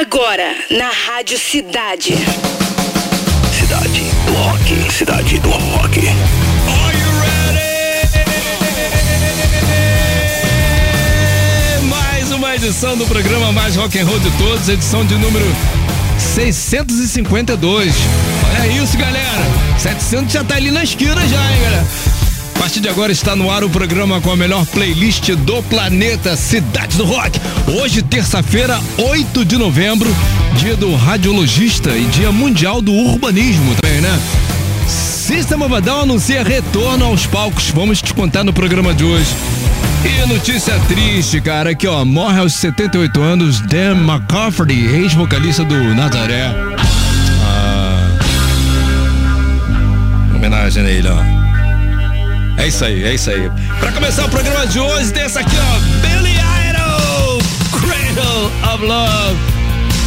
Agora, na Rádio Cidade. Cidade do Rock. Cidade do Rock. Are you ready? Mais uma edição do programa mais rock and roll de todos, edição de número 652. Olha isso, galera. 700 já tá ali na esquina já, hein, galera. A partir de agora está no ar o programa com a melhor playlist do planeta Cidade do Rock. Hoje, terça-feira, 8 de novembro, dia do radiologista e dia mundial do urbanismo também, né? System of a Down anuncia retorno aos palcos. Vamos te contar no programa de hoje. E notícia triste, cara, aqui ó, morre aos 78 anos Dan McCafferty, ex-vocalista do Nazaré. Ah, homenagem a ele, ó. É isso aí, é isso aí. Pra começar o programa de hoje, tem essa aqui, ó, Billy Idol, Cradle of Love.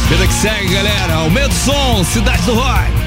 Vida que segue, galera. Aumenta o som, Cidade do Rock.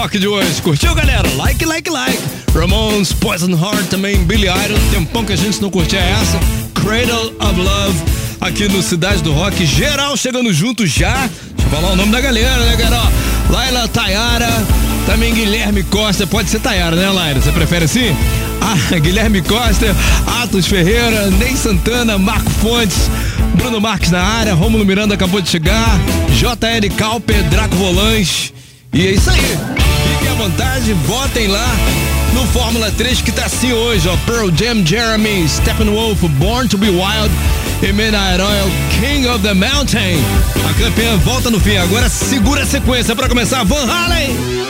Rock de hoje. Curtiu, galera? Like, like, like. Ramones, Poison Heart, também Billy Idol. Tempão que a gente não curtia essa. Cradle of Love, aqui no Cidade do Rock. Geral chegando junto já. Deixa eu falar o nome da galera, né, galera? Laila Tayara, também Guilherme Costa. Pode ser Tayara, né, Laila? Você prefere assim? Ah, Guilherme Costa, Atos Ferreira, Ney Santana, Marco Fontes, Bruno Marques na área, Romulo Miranda acabou de chegar, JL Calper, Draco Volante. E é isso aí. Fiquem à vontade, votem lá no Fórmula 3 que tá assim hoje, ó. Pearl Jam, Jeremy, Steppenwolf, Born to be Wild e Midnight Oil, King of the Mountain. A campeã volta no fim, agora segura a sequência para começar Van Halen.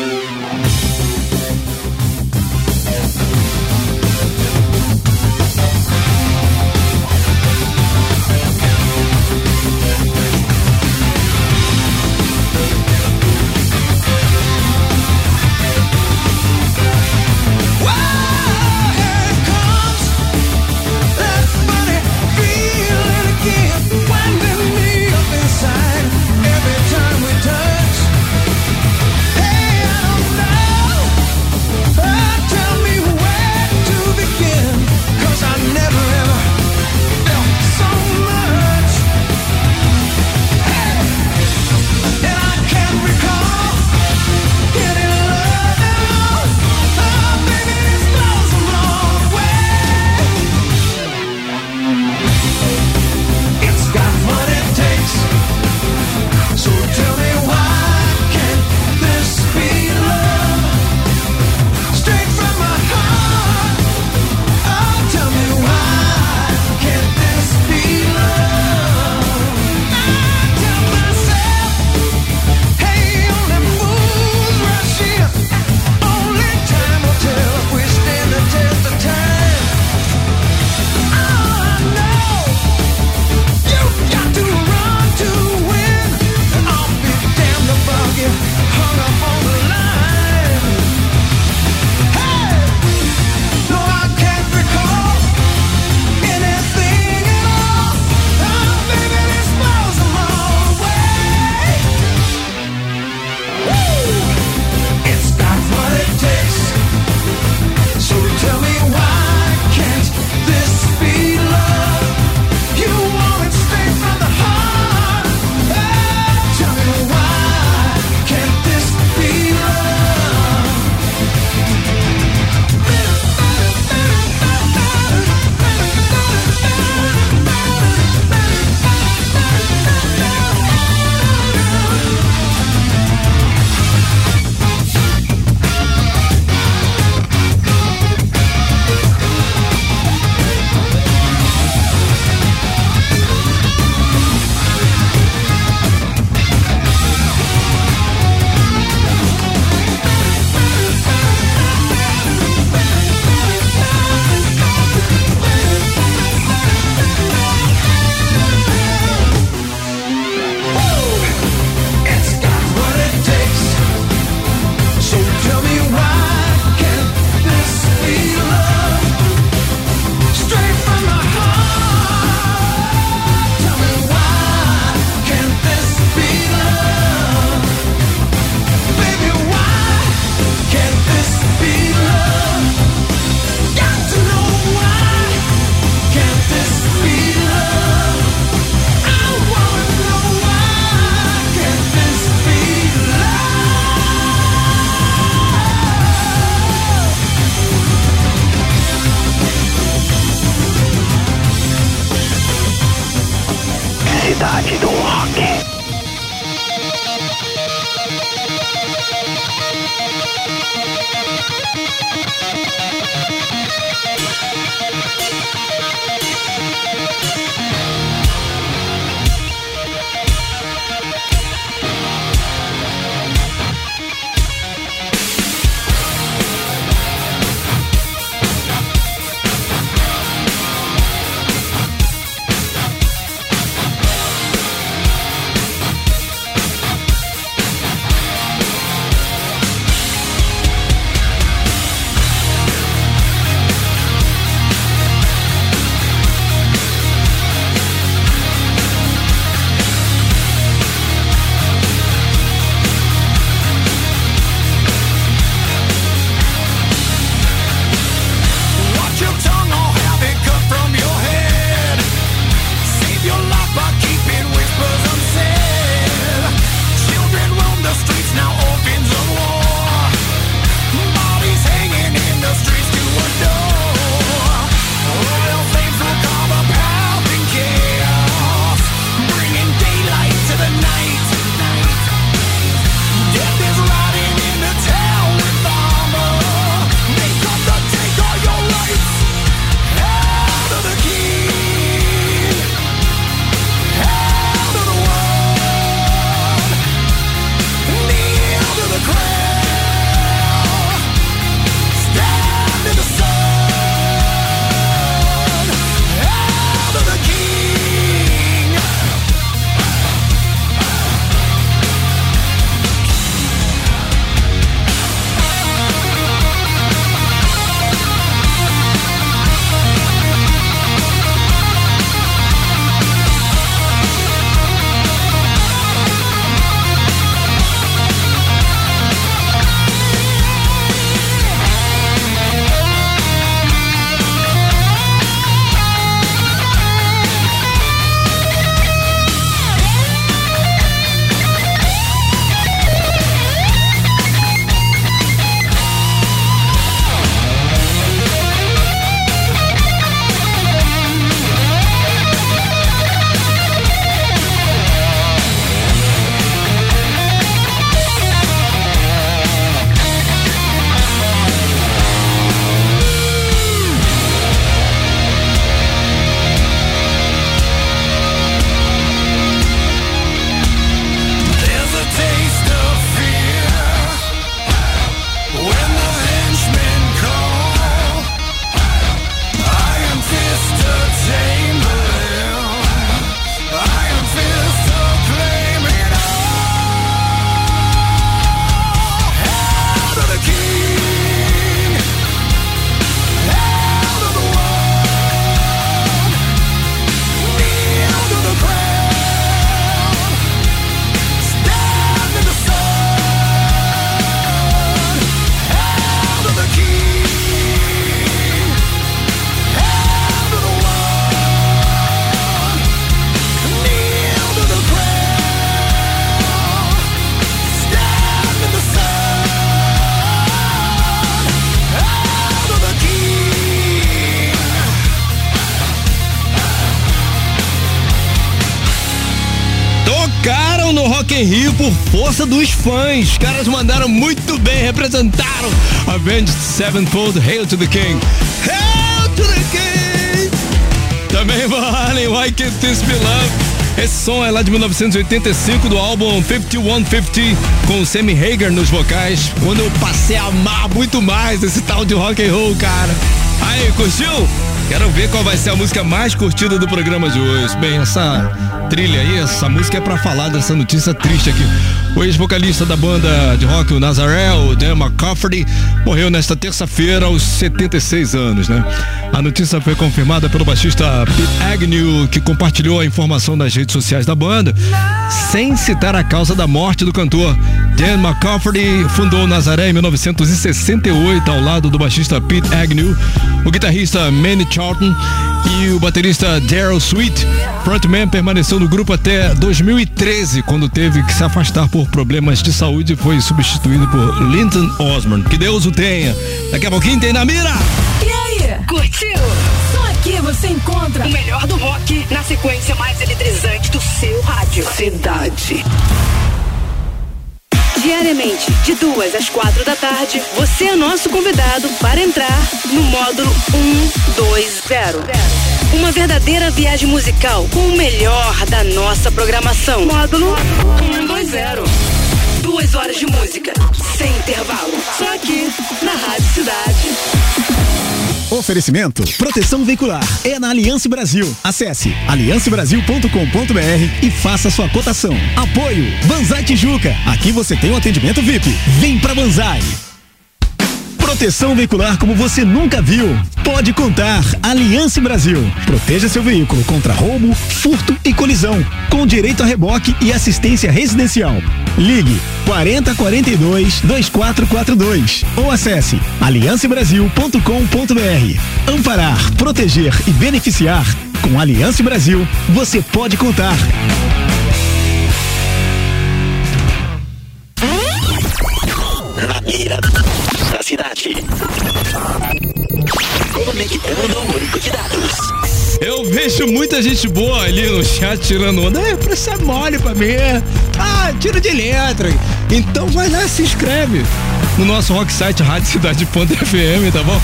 Força dos fãs. Os caras mandaram muito bem, representaram Avenged Sevenfold, Hail to the King. Hail to the King! Também valem Why Can't This Be Love? Esse som é lá de 1985 do álbum 5150 com o Sammy Hagar nos vocais. Quando eu passei a amar muito mais esse tal de rock and roll, cara. Aí, curtiu? Quero ver qual vai ser a música mais curtida do programa de hoje. Bem, essa trilha aí, essa música é pra falar dessa notícia triste aqui. O ex-vocalista da banda de rock, o Nazarel, Dan McCafferty, morreu nesta terça-feira aos 76 anos, né? A notícia foi confirmada pelo baixista Pete Agnew, que compartilhou a informação nas redes sociais da banda, sem citar a causa da morte do cantor. Dan McCafferty fundou Nazaré em 1968 ao lado do baixista Pete Agnew, o guitarrista Manny Charlton e o baterista Daryl Sweet. Frontman permaneceu no grupo até 2013, quando teve que se afastar por problemas de saúde e foi substituído por Linton Osborne. Que Deus o tenha. Daqui a pouquinho tem na mira. E aí? Curtiu? Só aqui você encontra O melhor do rock na sequência mais eletrizante do seu rádio. Cidade. Diariamente, de duas às quatro da tarde, você é nosso convidado para entrar no módulo 120. Uma verdadeira viagem musical com o melhor da nossa programação. Módulo 120. Duas horas de música, sem intervalo. Só aqui, na Rádio Cidade. Oferecimento Proteção Veicular é na Aliança Brasil. Acesse aliancebrasil.com.br e faça sua cotação. Apoio Banzai Tijuca. Aqui você tem um atendimento VIP. Vem pra Banzai. Proteção veicular como você nunca viu. Pode contar. Aliança Brasil. Proteja seu veículo contra roubo, furto e colisão. Com direito a reboque e assistência residencial. Ligue 40 42 2442 ou acesse aliancebrasil.com.br. Amparar, proteger e beneficiar. Com Aliança Brasil, você pode contar. Conectando o único de dados. Eu vejo muita gente boa ali no chat tirando onda. É, preço é mole pra mim. Ah, tiro de letra. Então vai lá, se inscreve no nosso rock site radiocidade.fm, tá bom?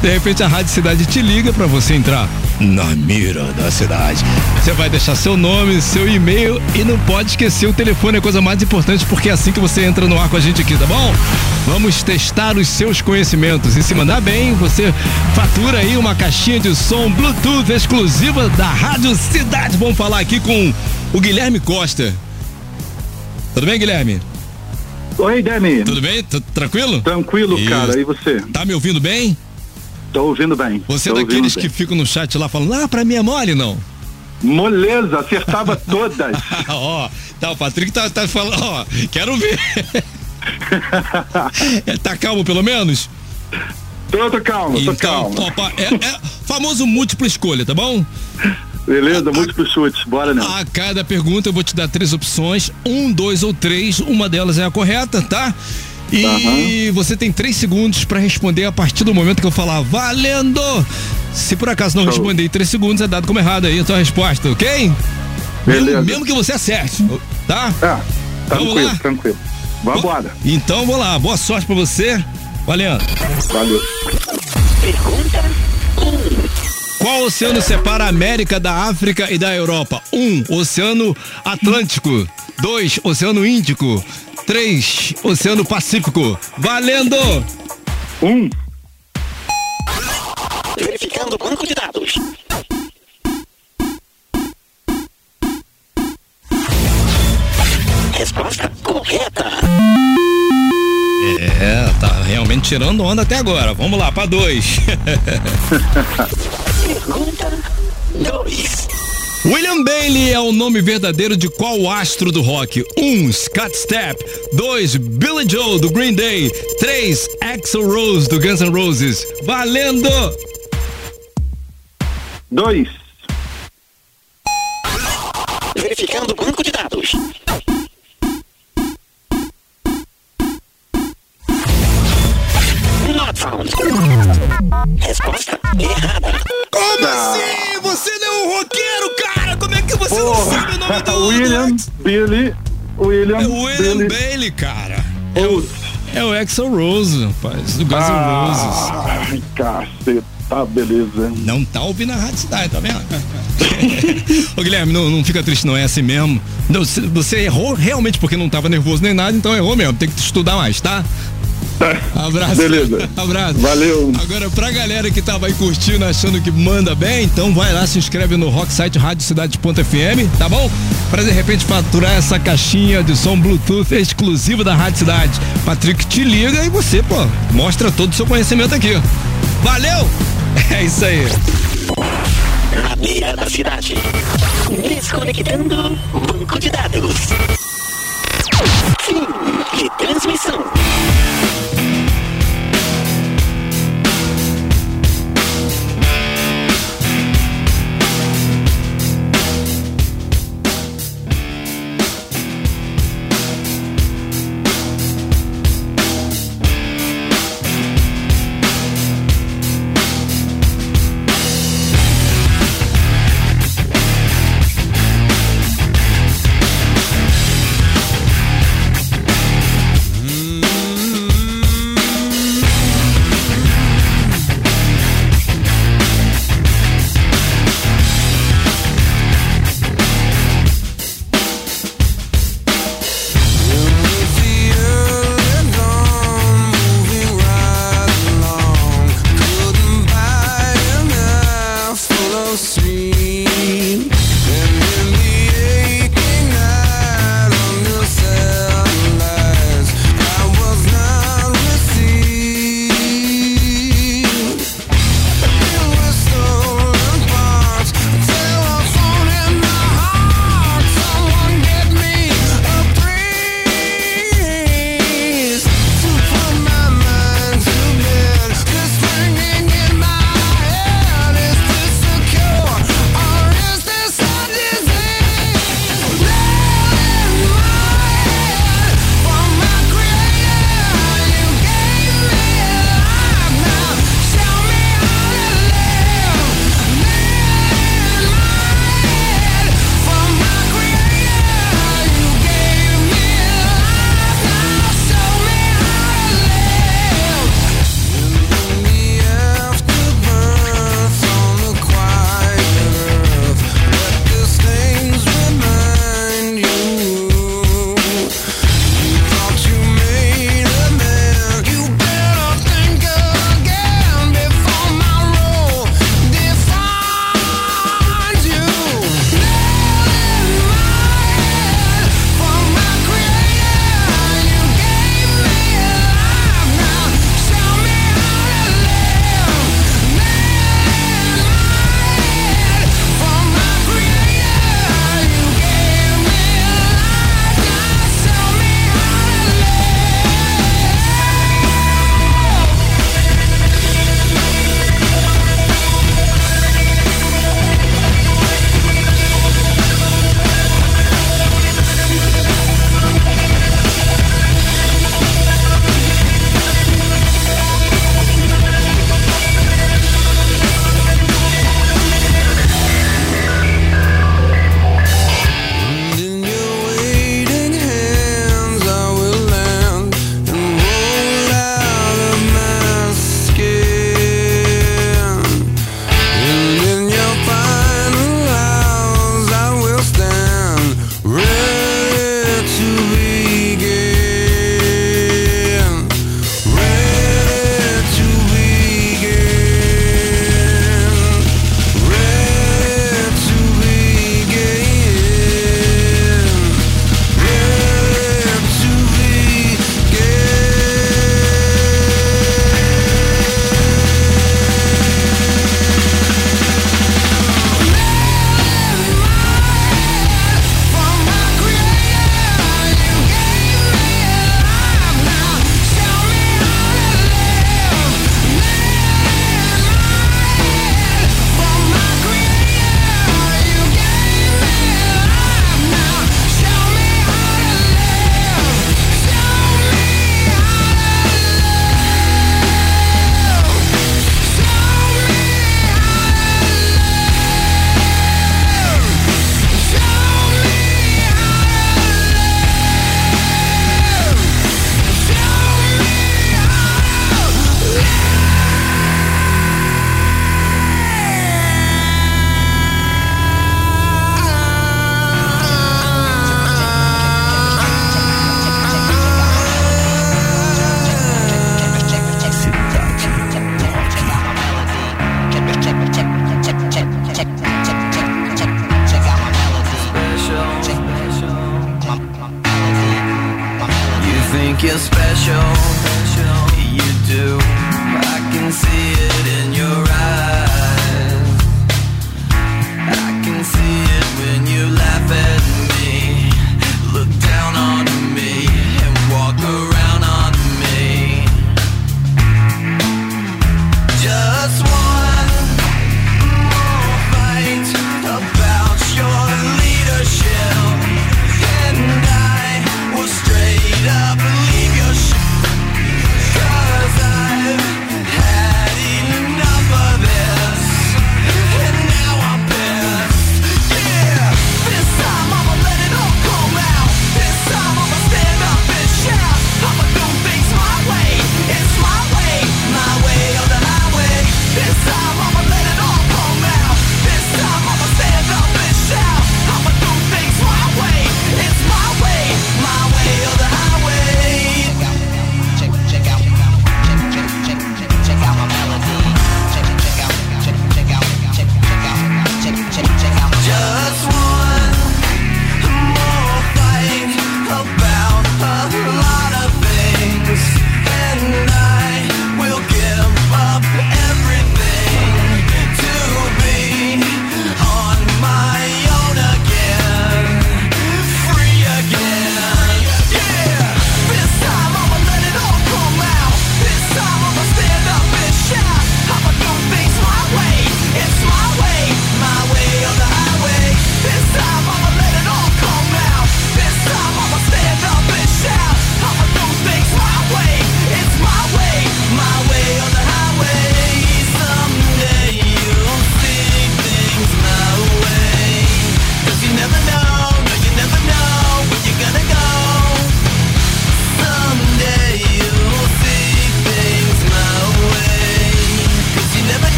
De repente a Rádio Cidade te liga pra você entrar na mira da cidade. Você vai deixar seu nome, seu e-mail e não pode esquecer o telefone, é a coisa mais importante porque é assim que você entra no ar com a gente aqui, tá bom? Vamos testar os seus conhecimentos e se mandar bem, você fatura aí uma caixinha de som Bluetooth exclusiva da Rádio Cidade. Vamos falar aqui com o Guilherme Costa. Tudo bem, Guilherme? Oi, Dani. Tudo bem? Tudo tranquilo? Tranquilo, Isso. cara. E você? Tá me ouvindo bem? Tô ouvindo bem. Você é Tô daqueles ouvindo que bem. ficam no chat lá falando, ah, pra mim é mole, não? Moleza, acertava todas. ó, tá, o Patrick tá, tá falando, ó, quero ver. É, tá calmo pelo menos? tô, tô calmo, tô Então, calmo. opa, é, é famoso múltipla escolha, tá bom? Beleza, múltiplo chute. Bora, né? A cada pergunta eu vou te dar três opções, um, dois ou três, uma delas é a correta, tá? E você tem três segundos pra responder a partir do momento que eu falar valendo. Se por acaso não Show. responder em três segundos, é dado como errado aí a tua resposta, ok? Beleza. Mesmo, mesmo que você acerte, tá? Ah, Vamos tranquilo, lá? tranquilo. Vambora. Então vamos lá, boa sorte pra você. Valendo. Valeu. Pergunta Qual oceano separa a América da África e da Europa? 1. Um, oceano Atlântico. 2. Oceano Índico. 3. Oceano Pacífico. Valendo! Um. verificando o banco de dados. Resposta correta. É, tá realmente tirando onda até agora. Vamos lá, pra 2. dois. William Bailey é o nome verdadeiro de qual astro do rock? 1. Um, Scott Stapp 2. Billy Joe, do Green Day 3. Axel Rose, do Guns N' Roses Valendo! 2 William, Billy, William. É William Bailey. Bailey, cara. É o, é o Axel Rose, rapaz, do Guns N' Roses. Ai, caceta, tá, beleza. Não tá ouvindo a Rádio Cidade, tá vendo? Ô Guilherme, não, não fica triste, não é assim mesmo. Não, você- você errou realmente porque não tava nervoso nem nada, então errou mesmo. Tem que estudar mais, tá? Abraço. Beleza. Abraço. Valeu. Agora, pra galera que tava aí curtindo, achando que manda bem, então vai lá, se inscreve no Rock Site Rádio Cidade.fm, tá bom? Pra de repente faturar essa caixinha de som Bluetooth exclusiva da Rádio Cidade. Patrick te liga e você, pô, mostra todo o seu conhecimento aqui. Valeu! É isso aí. Na beira da cidade. Desconectando banco de dados. Fim de transmissão.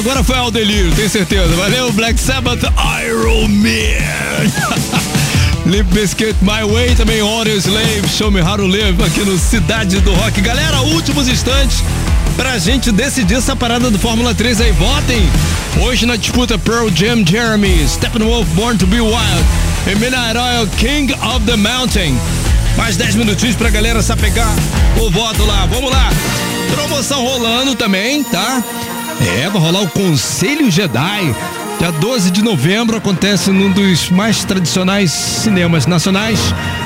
Agora foi ao delírio, tenho certeza. Valeu, Black Sabbath, Iron Man. Limp Bizkit, My Way, também Audio Slave, Show Me How to Live aqui no Cidade do Rock. Galera, últimos instantes pra gente decidir essa parada do Fórmula 3 aí. Votem! Hoje na disputa Pearl Jam, Jeremy, Steppenwolf, Born to Be Wild e Midnight Oil, King of the Mountain. Mais 10 minutinhos pra galera sapegar o voto lá. Vamos lá! Promoção rolando também, tá? É, vai rolar o Conselho Jedi. Dia 12 de novembro acontece num dos mais tradicionais cinemas nacionais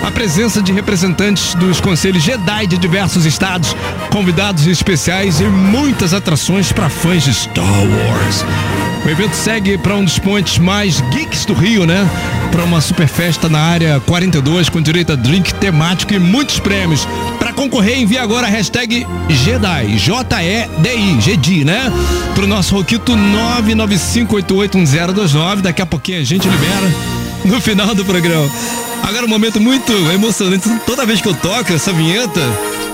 a presença de representantes dos conselhos Jedi de diversos estados, convidados especiais e muitas atrações para fãs de Star Wars. O evento segue para um dos pontos mais geeks do Rio, né? Para uma super festa na área 42 com direito a drink temático e muitos prêmios. Para concorrer, envie agora a hashtag Jedi, J-E-D-I, Jedi, né? Pro nosso Roquito 995881029. Daqui a pouquinho a gente libera no final do programa. Agora um momento muito emocionante. Toda vez que eu toco essa vinheta,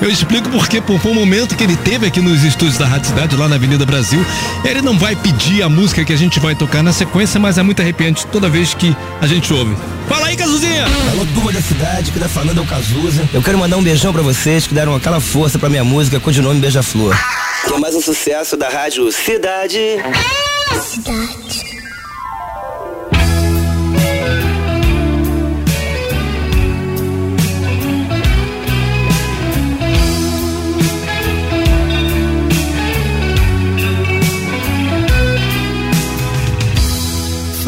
eu explico porque foi um momento que ele teve aqui nos estúdios da Rádio Cidade, lá na Avenida Brasil. Ele não vai pedir a música que a gente vai tocar na sequência, mas é muito arrepiante toda vez que a gente ouve. Fala aí, Cazuzinha! Alô, turma da cidade, que tá falando é o Cazuza. Eu quero mandar um beijão pra vocês que deram aquela força pra minha música codinome Beija-Flor. Que é mais um sucesso da rádio Cidade.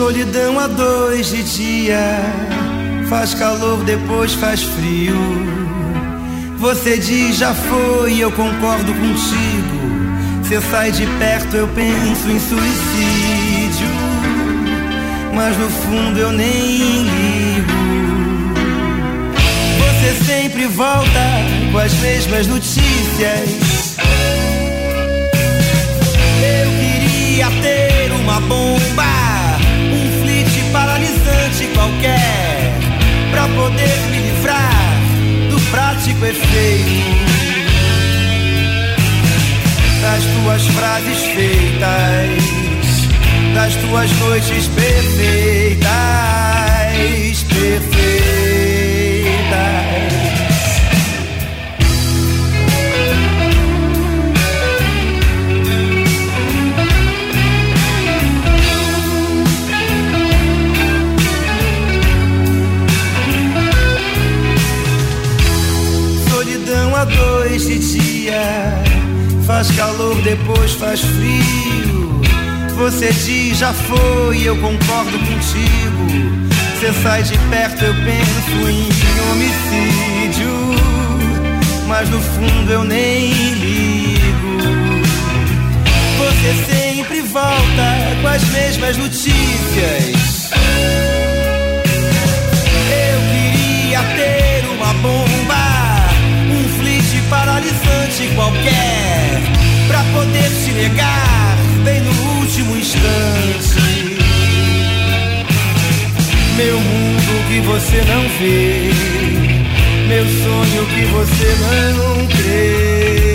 Solidão a dois de dia, faz calor, depois faz frio. Você diz já foi, eu concordo contigo. Você sai de perto, eu penso em suicídio. Mas no fundo eu nem ligo. Você sempre volta com as mesmas notícias. Eu queria ter uma bomba, qualquer, pra poder me livrar do prático efeito das tuas frases feitas, das tuas noites perfeitas, perfeitas. Dois de dia, faz calor, depois faz frio. Você diz já foi, eu concordo contigo. Você sai de perto, eu penso em homicídio. Mas no fundo eu nem ligo. Você sempre volta com as mesmas notícias. Eu queria ter uma bomba, paralisante qualquer, pra poder te negar bem no último instante. Meu mundo que você não vê, meu sonho que você não crê,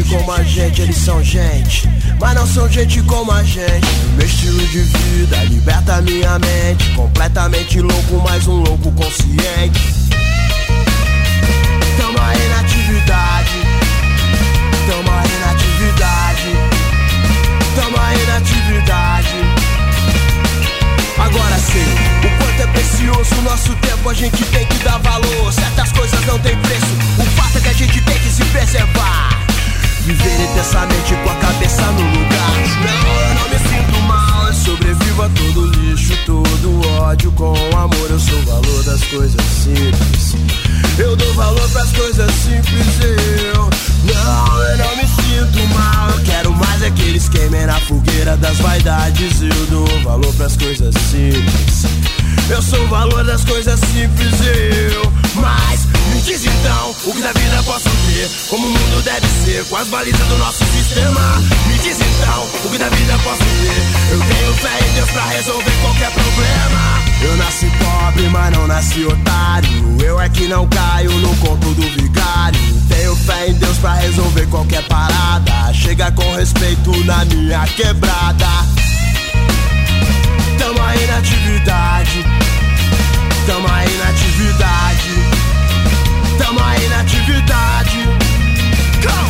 gente como a gente. Eles são gente, mas não são gente como a gente. Meu estilo de vida liberta minha mente. Completamente louco, mas um louco consciente. Tamo aí na atividade. Tamo aí na atividade. Tamo aí na atividade. Agora quanto é precioso nosso tempo, a gente tem que dar valor. Certas coisas não tem preço, o fato é que a gente tem que se preservar. Viver intensamente com a cabeça no lugar. Não, eu não me sinto mal, eu sobrevivo a todo lixo, todo ódio com amor. Eu sou o valor das coisas simples. Eu dou valor pras coisas simples, eu. Não, eu não me sinto mal. Eu quero mais é que eles queimem na fogueira das vaidades. Eu dou valor pras coisas simples. Eu sou o valor das coisas simples, eu. Mas me diz então o que da vida posso ter, como o mundo deve ser, com as balizas do nosso sistema. Me diz então o que da vida posso ter. Eu tenho fé em Deus pra resolver qualquer problema. Eu nasci pobre, mas não nasci otário. Eu é que não caio no conto do vigário. Tenho fé em Deus pra resolver qualquer parada. Chega com respeito na minha quebrada. Tamo aí na atividade. Tamo aí na atividade. Tamo aí na atividade. Go!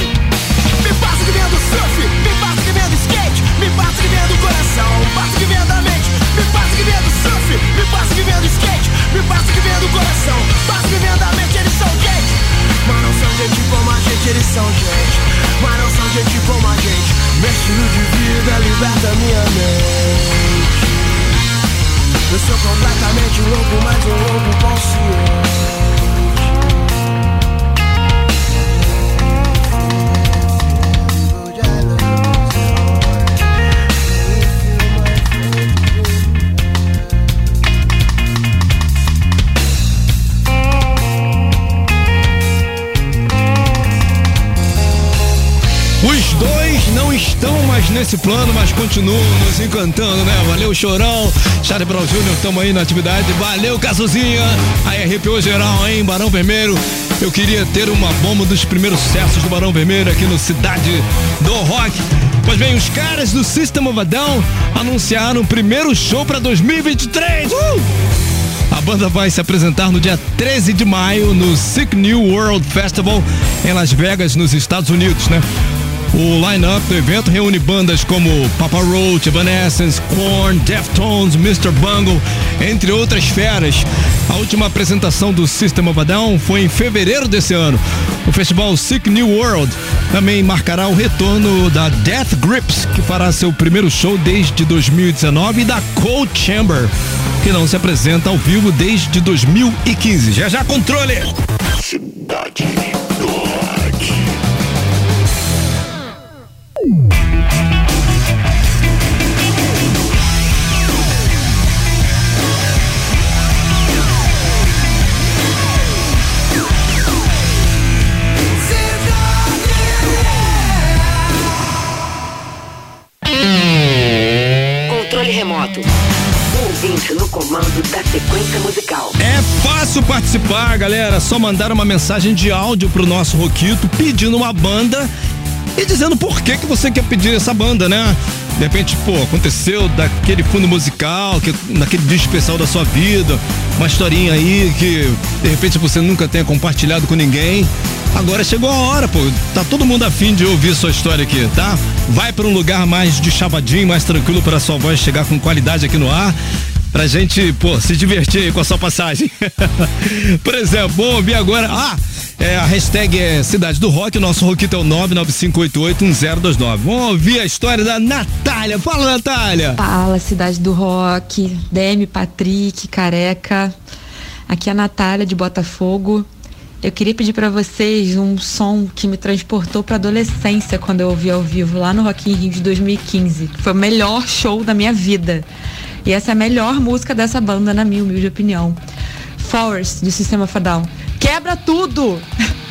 Me passa que vem do surf, me passa que vem do skate, me passa que vem do coração, passa que vem da mente, me passa que vem do surf, me passa que vem do skate, me passa que vem do coração, passa que vem da mente, eles são gente. Mas não são gente como a gente, eles são gente. Mas não são gente como a gente. Meu estilo de vida liberta minha mente. Eu sou completamente louco, mas um louco consciente. Nesse plano, mas continuam nos encantando, né? Valeu, Chorão. Charlie Brown Jr., tamo aí na atividade. Valeu, Cazuzinha. Aí arrepiou geral, hein? Barão Vermelho. Eu queria ter uma bomba dos primeiros sucessos do Barão Vermelho aqui no Cidade do Rock. Pois bem, os caras do System of a Down anunciaram o primeiro show pra 2023. Uh! A banda vai se apresentar no dia 13 de maio no Sick New World Festival em Las Vegas, nos Estados Unidos, né? O line-up do evento reúne bandas como Papa Roach, Evanescence, Korn, Deftones, Mr. Bungle, entre outras feras. A última apresentação do System of a Down foi em fevereiro desse ano. O festival Sick New World também marcará o retorno da Death Grips, que fará seu primeiro show desde 2019, e da Cold Chamber, que não se apresenta ao vivo desde 2015. Já já controle! Cidade fácil participar, galera. Só mandar uma mensagem de áudio pro nosso Roquito pedindo uma banda e dizendo por que que você quer pedir essa banda, né? De repente, pô, aconteceu daquele fundo musical, que, naquele dia especial da sua vida, uma historinha aí que de repente você nunca tenha compartilhado com ninguém. Agora chegou a hora, pô. Tá todo mundo afim de ouvir sua história aqui, tá? Vai para um lugar mais de chavadinho, mais tranquilo para sua voz chegar com qualidade aqui no ar. Pra gente, pô, se divertir com a sua passagem. Por exemplo, vamos ouvir agora. Ah! É, a hashtag é Cidade do Rock, o nosso roquito é o 995881029. Vamos ouvir a história da Natália. Fala, Natália! Fala, Cidade do Rock, Demi, Patrick, Careca. Aqui é a Natália de Botafogo. Eu queria pedir pra vocês um som que me transportou pra adolescência quando eu ouvi ao vivo lá no Rock in Rio de 2015. que Foi o melhor show da minha vida. E essa é a melhor música dessa banda, na minha humilde opinião. Forest, do Sistema Fadal. Quebra tudo!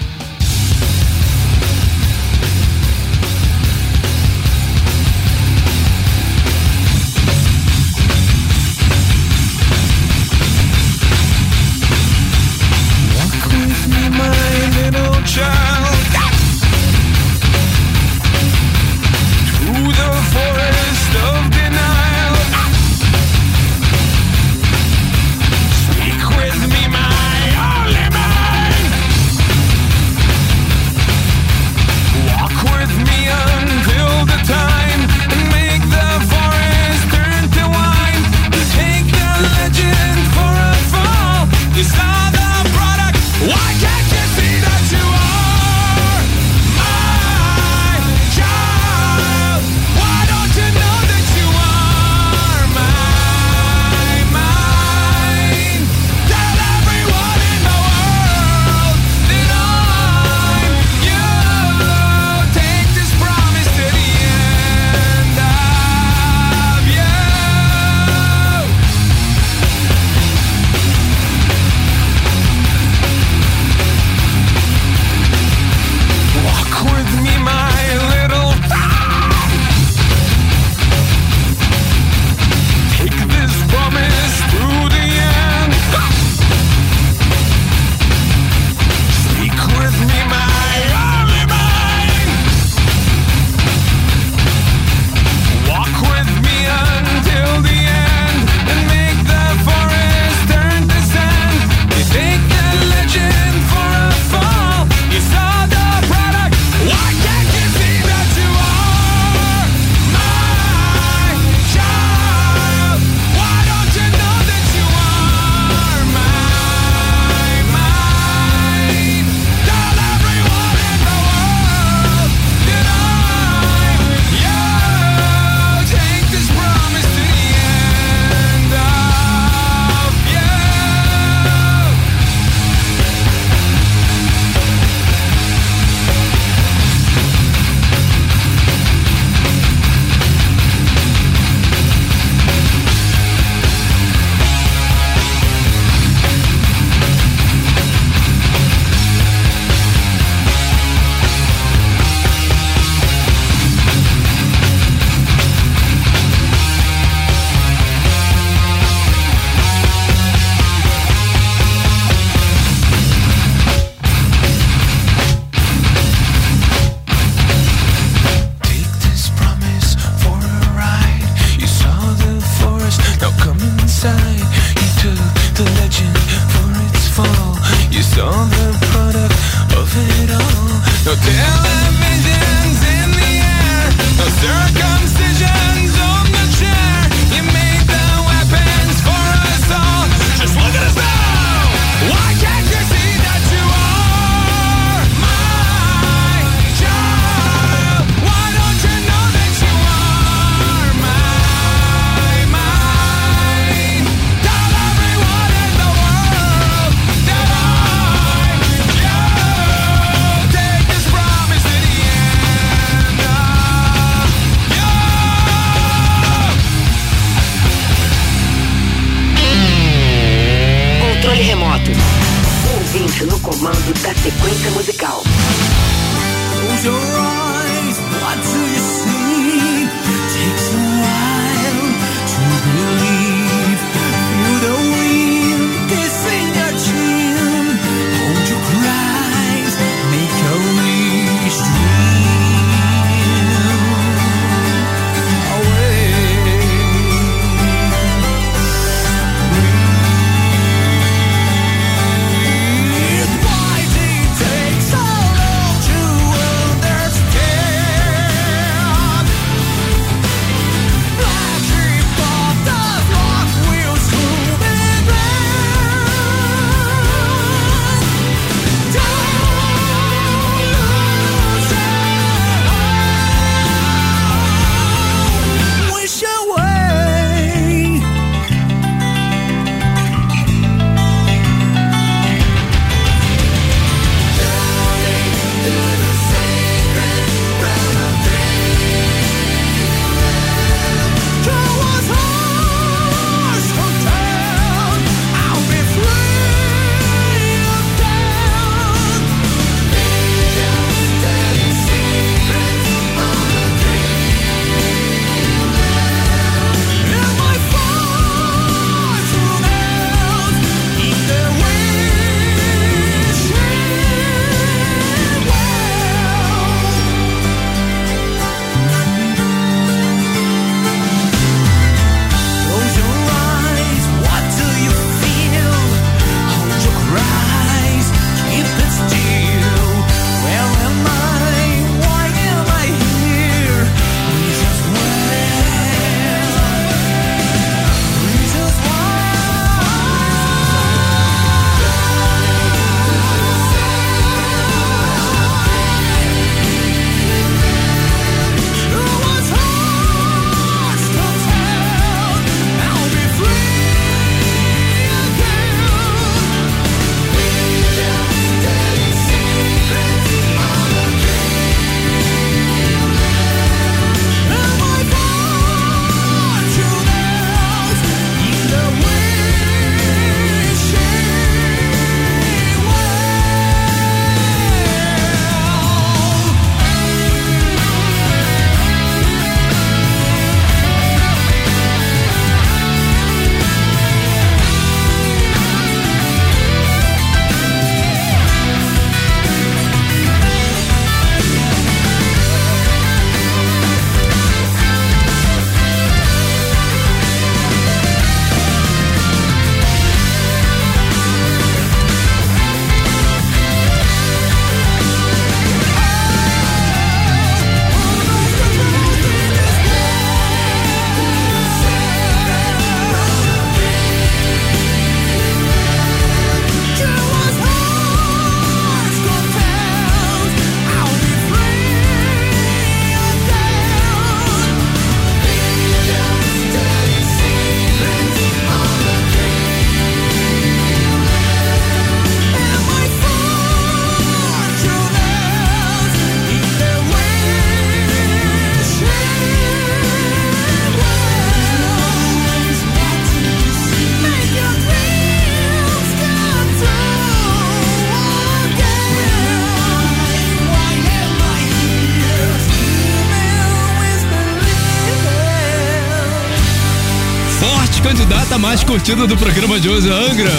Forte candidata a mais curtida do programa de hoje, Angra.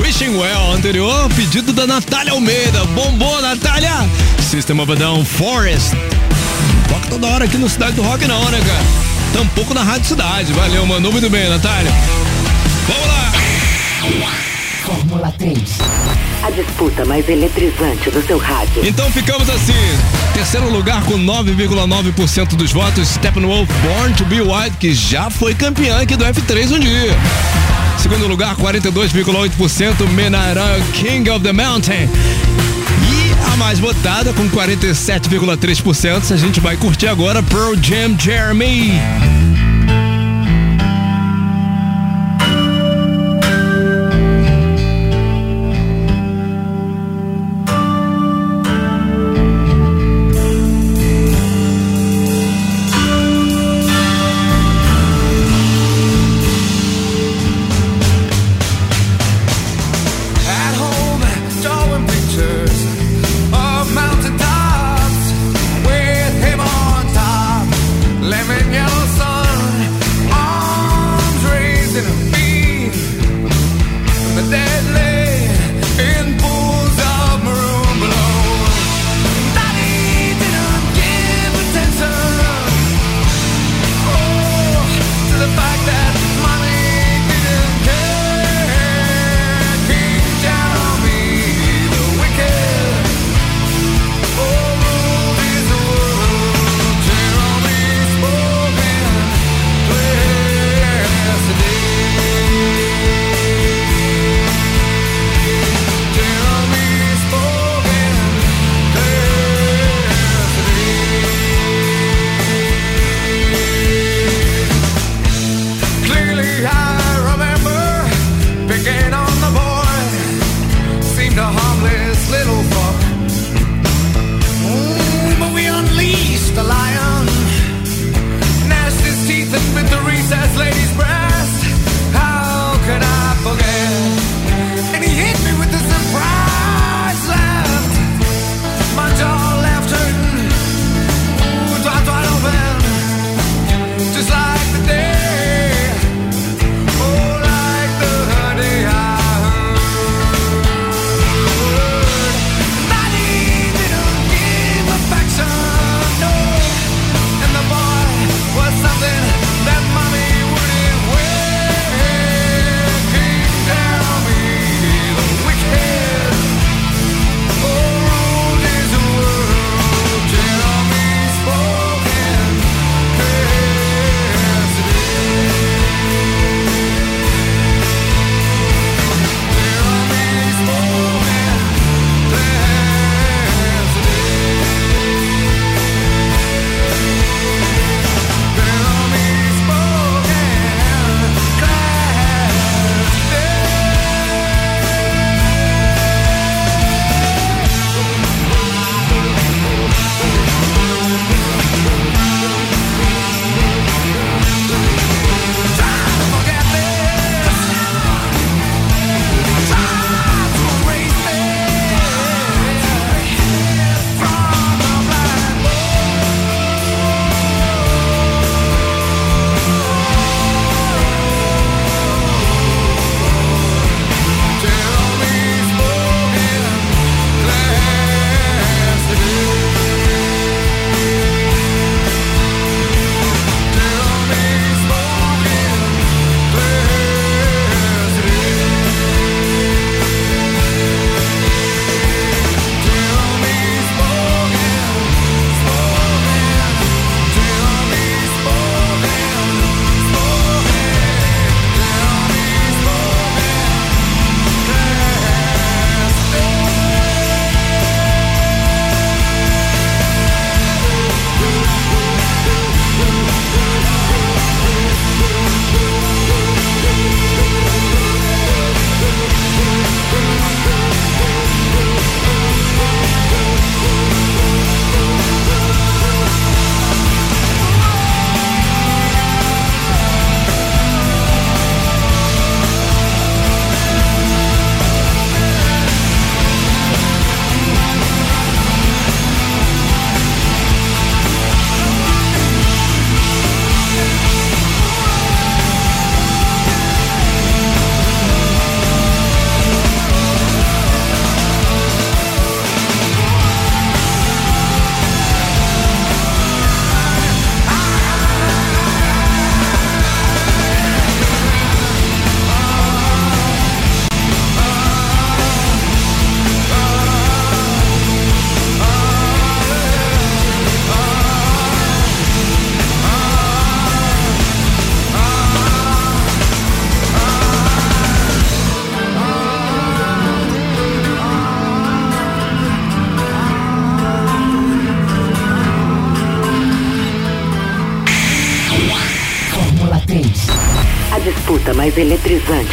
Wishing Well, anterior, pedido da Natália Almeida. Bombou, Natália! System of a Down, Forest. Toca toda hora aqui no Cidade do Rock, não, né, cara? Tampouco na Rádio Cidade. Valeu, mandou muito bem, Natália. Vamos lá! Fórmula 3. A disputa mais eletrizante do seu rádio. Então ficamos assim. Terceiro lugar com 9,9% dos votos, Steppenwolf Born to Be Wild, que já foi campeã aqui do F3 um dia. Segundo lugar, 42,8%, Menara King of the Mountain. E a mais votada, com 47,3%, a gente vai curtir agora Pearl Jam Jeremy.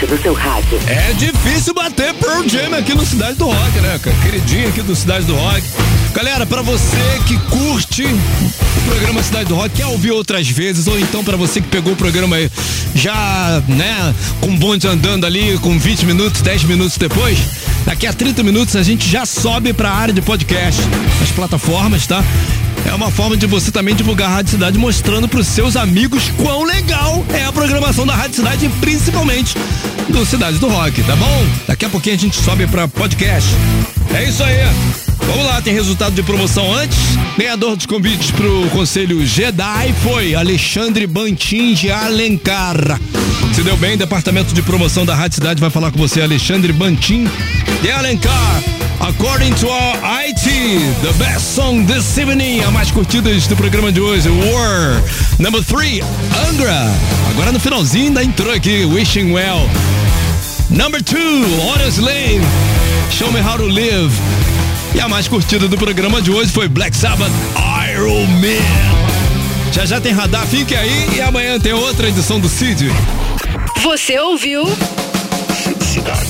Do seu rádio. É difícil bater Pearl Jam aqui no Cidade do Rock, né, cara? Queridinho aqui do Cidade do Rock. Galera, pra você que curte o programa Cidade do Rock, quer ouvir outras vezes, ou então pra você que pegou o programa aí já, né, com bonde andando ali, com 20 minutos, 10 minutos depois, daqui a 30 minutos a gente já sobe pra área de podcast, as plataformas, tá? É uma forma de você também divulgar a Rádio Cidade mostrando pros seus amigos quão legal é a programação da Rádio Cidade, principalmente do Cidade do Rock, tá bom? Daqui a pouquinho a gente sobe pra podcast. É isso aí. Vamos lá, tem resultado de promoção antes. Ganhador dos convites pro Conselho Jedi foi Alexandre Bantin de Alencar. Se deu bem, departamento de promoção da Rádio Cidade vai falar com você, Alexandre Bantin de Alencar. According to our IT, the best song this evening, a mais curtidas do programa de hoje, War. Number 3, Angra. Agora no finalzinho ainda entrou aqui, Wishing Well. Number 2, Honest Slave, Show Me How to Live. E a mais curtida do programa de hoje foi Black Sabbath, Iron Man. Já já tem radar, fique aí e amanhã tem outra edição do Cid. Você ouviu? Cidade